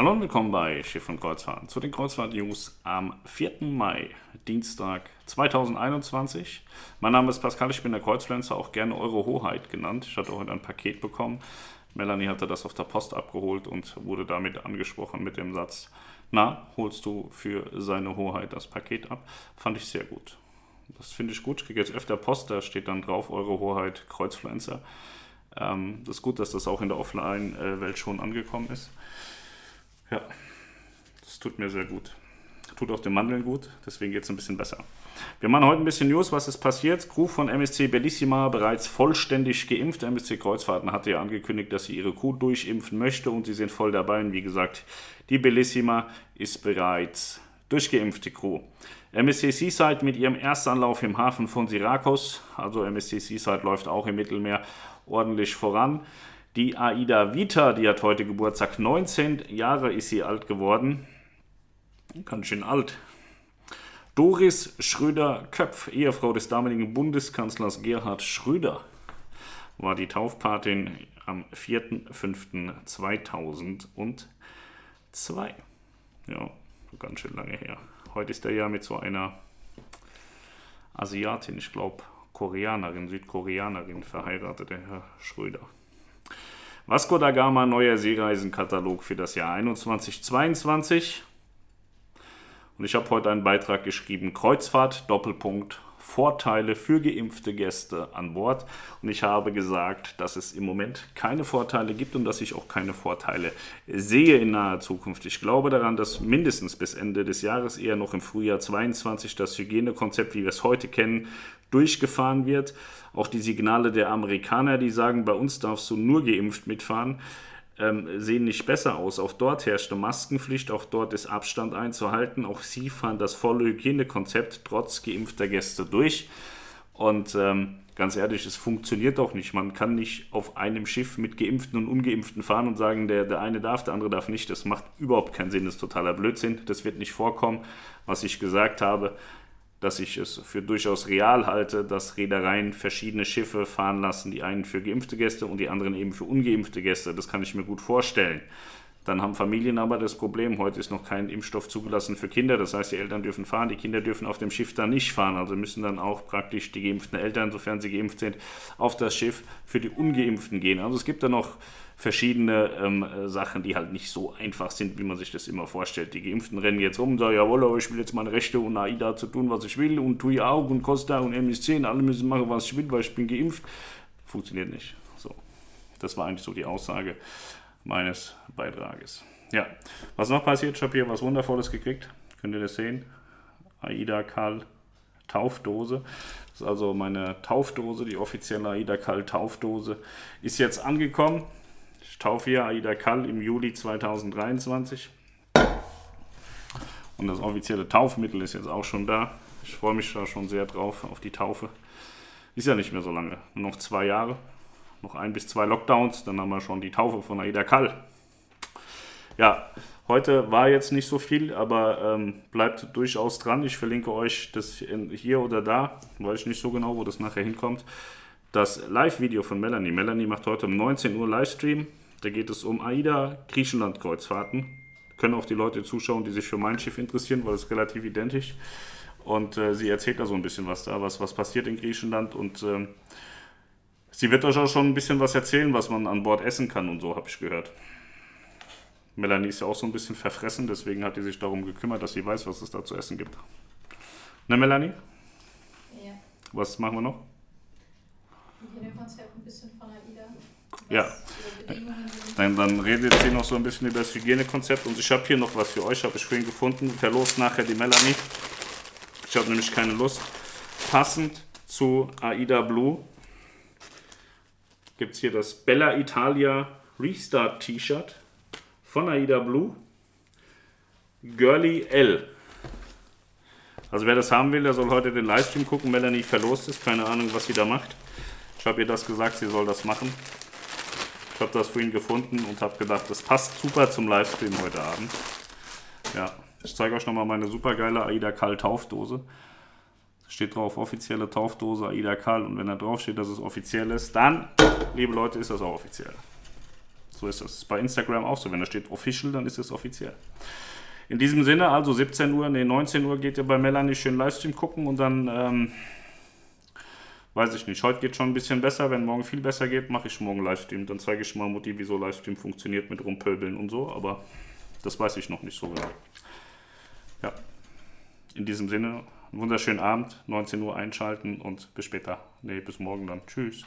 Hallo und willkommen bei Schiff und Kreuzfahrten zu den Kreuzfahrt-News am 4. Mai, Dienstag 2021. Mein Name ist Pascal, ich bin der Kreuzpflanzer, auch gerne Eure Hoheit genannt. Ich hatte heute ein Paket bekommen. Melanie hatte das auf der Post abgeholt und wurde damit angesprochen mit dem Satz, na, holst du für seine Hoheit das Paket ab? Fand ich sehr gut. Das finde ich gut. Ich kriege jetzt öfter Post, da steht dann drauf, Eure Hoheit Kreuzpflanzer. Ähm, das ist gut, dass das auch in der Offline-Welt schon angekommen ist. Ja, das tut mir sehr gut. Tut auch den Mandeln gut, deswegen geht es ein bisschen besser. Wir machen heute ein bisschen News, was ist passiert. Crew von MSC Bellissima bereits vollständig geimpft. MSC Kreuzfahrten hatte ja angekündigt, dass sie ihre Crew durchimpfen möchte und sie sind voll dabei. Und wie gesagt, die Bellissima ist bereits durchgeimpfte Crew. MSC Seaside mit ihrem Erstanlauf im Hafen von Syrakus, also MSC Seaside läuft auch im Mittelmeer ordentlich voran. Die Aida Vita, die hat heute Geburtstag, 19 Jahre ist sie alt geworden. Ganz schön alt. Doris Schröder-Köpf, Ehefrau des damaligen Bundeskanzlers Gerhard Schröder, war die Taufpatin am 4.5.2002. Ja, ganz schön lange her. Heute ist er ja mit so einer Asiatin, ich glaube Koreanerin, Südkoreanerin verheiratet, der Herr Schröder. Vasco da Gama, neuer Seereisenkatalog für das Jahr 21-22. Und ich habe heute einen Beitrag geschrieben, Kreuzfahrt, Doppelpunkt, Vorteile für geimpfte Gäste an Bord. Und ich habe gesagt, dass es im Moment keine Vorteile gibt und dass ich auch keine Vorteile sehe in naher Zukunft. Ich glaube daran, dass mindestens bis Ende des Jahres, eher noch im Frühjahr 22, das Hygienekonzept, wie wir es heute kennen, durchgefahren wird. Auch die Signale der Amerikaner, die sagen, bei uns darfst du nur geimpft mitfahren, ähm, sehen nicht besser aus. Auch dort herrscht eine Maskenpflicht, auch dort ist Abstand einzuhalten. Auch sie fahren das volle Hygienekonzept trotz geimpfter Gäste durch. Und ähm, ganz ehrlich, es funktioniert auch nicht. Man kann nicht auf einem Schiff mit Geimpften und Ungeimpften fahren und sagen, der, der eine darf, der andere darf nicht. Das macht überhaupt keinen Sinn, das ist totaler Blödsinn. Das wird nicht vorkommen. Was ich gesagt habe, dass ich es für durchaus real halte, dass Reedereien verschiedene Schiffe fahren lassen, die einen für geimpfte Gäste und die anderen eben für ungeimpfte Gäste. Das kann ich mir gut vorstellen. Dann haben Familien aber das Problem, heute ist noch kein Impfstoff zugelassen für Kinder. Das heißt, die Eltern dürfen fahren, die Kinder dürfen auf dem Schiff dann nicht fahren. Also müssen dann auch praktisch die geimpften Eltern, sofern sie geimpft sind, auf das Schiff für die ungeimpften gehen. Also es gibt da noch verschiedene ähm, Sachen, die halt nicht so einfach sind, wie man sich das immer vorstellt. Die Geimpften rennen jetzt rum und sagen, jawohl, aber ich will jetzt meine Rechte und AIDA zu tun, was ich will und TUI auch und Costa und MSC und alle müssen machen, was ich will, weil ich bin geimpft. Funktioniert nicht. So. Das war eigentlich so die Aussage meines Beitrages. Ja, was noch passiert? Ich habe hier was Wundervolles gekriegt. Könnt ihr das sehen? AIDA Karl Taufdose. Das ist also meine Taufdose, die offizielle AIDA Karl Taufdose. Ist jetzt angekommen. Ich taufe hier Aida Kall im Juli 2023. Und das offizielle Taufmittel ist jetzt auch schon da. Ich freue mich da schon sehr drauf auf die Taufe. Ist ja nicht mehr so lange. Nur noch zwei Jahre. Noch ein bis zwei Lockdowns. Dann haben wir schon die Taufe von Aida Kall. Ja, heute war jetzt nicht so viel, aber ähm, bleibt durchaus dran. Ich verlinke euch das hier oder da. Weiß ich nicht so genau, wo das nachher hinkommt das Live-Video von Melanie. Melanie macht heute um 19 Uhr Livestream. Da geht es um AIDA Griechenland-Kreuzfahrten. Können auch die Leute zuschauen, die sich für mein Schiff interessieren, weil es relativ identisch. Und äh, sie erzählt da so ein bisschen was da, was, was passiert in Griechenland. Und äh, sie wird euch auch schon ein bisschen was erzählen, was man an Bord essen kann und so, habe ich gehört. Melanie ist ja auch so ein bisschen verfressen, deswegen hat sie sich darum gekümmert, dass sie weiß, was es da zu essen gibt. Ne, Melanie? Ja. Was machen wir noch? Hygienekonzept ein bisschen von AIDA. Ja. Dann, dann redet sie noch so ein bisschen über das Hygienekonzept und ich habe hier noch was für euch, habe ich vorhin gefunden. Verlost nachher die Melanie. Ich habe nämlich keine Lust. Passend zu AIDA Blue gibt es hier das Bella Italia Restart T-Shirt von AIDA Blue. Girly L. Also wer das haben will, der soll heute den Livestream gucken. Melanie verlost ist, keine Ahnung, was sie da macht. Ich habe ihr das gesagt, sie soll das machen. Ich habe das ihn gefunden und habe gedacht, das passt super zum Livestream heute Abend. Ja, ich zeige euch nochmal meine super geile Aida Kall Taufdose. Steht drauf offizielle Taufdose Aida Kall und wenn da drauf steht, dass es offiziell ist, dann, liebe Leute, ist das auch offiziell. So ist es. Bei Instagram auch so. Wenn da steht official, dann ist es offiziell. In diesem Sinne, also 17 Uhr, nee, 19 Uhr geht ihr bei Melanie schön Livestream gucken und dann, ähm, weiß ich nicht, heute geht schon ein bisschen besser. Wenn morgen viel besser geht, mache ich morgen Livestream. Dann zeige ich mal Mutti, wie so Livestream funktioniert mit Rumpöbeln und so, aber das weiß ich noch nicht so genau. Ja, in diesem Sinne, einen wunderschönen Abend, 19 Uhr einschalten und bis später. Nee, bis morgen dann. Tschüss.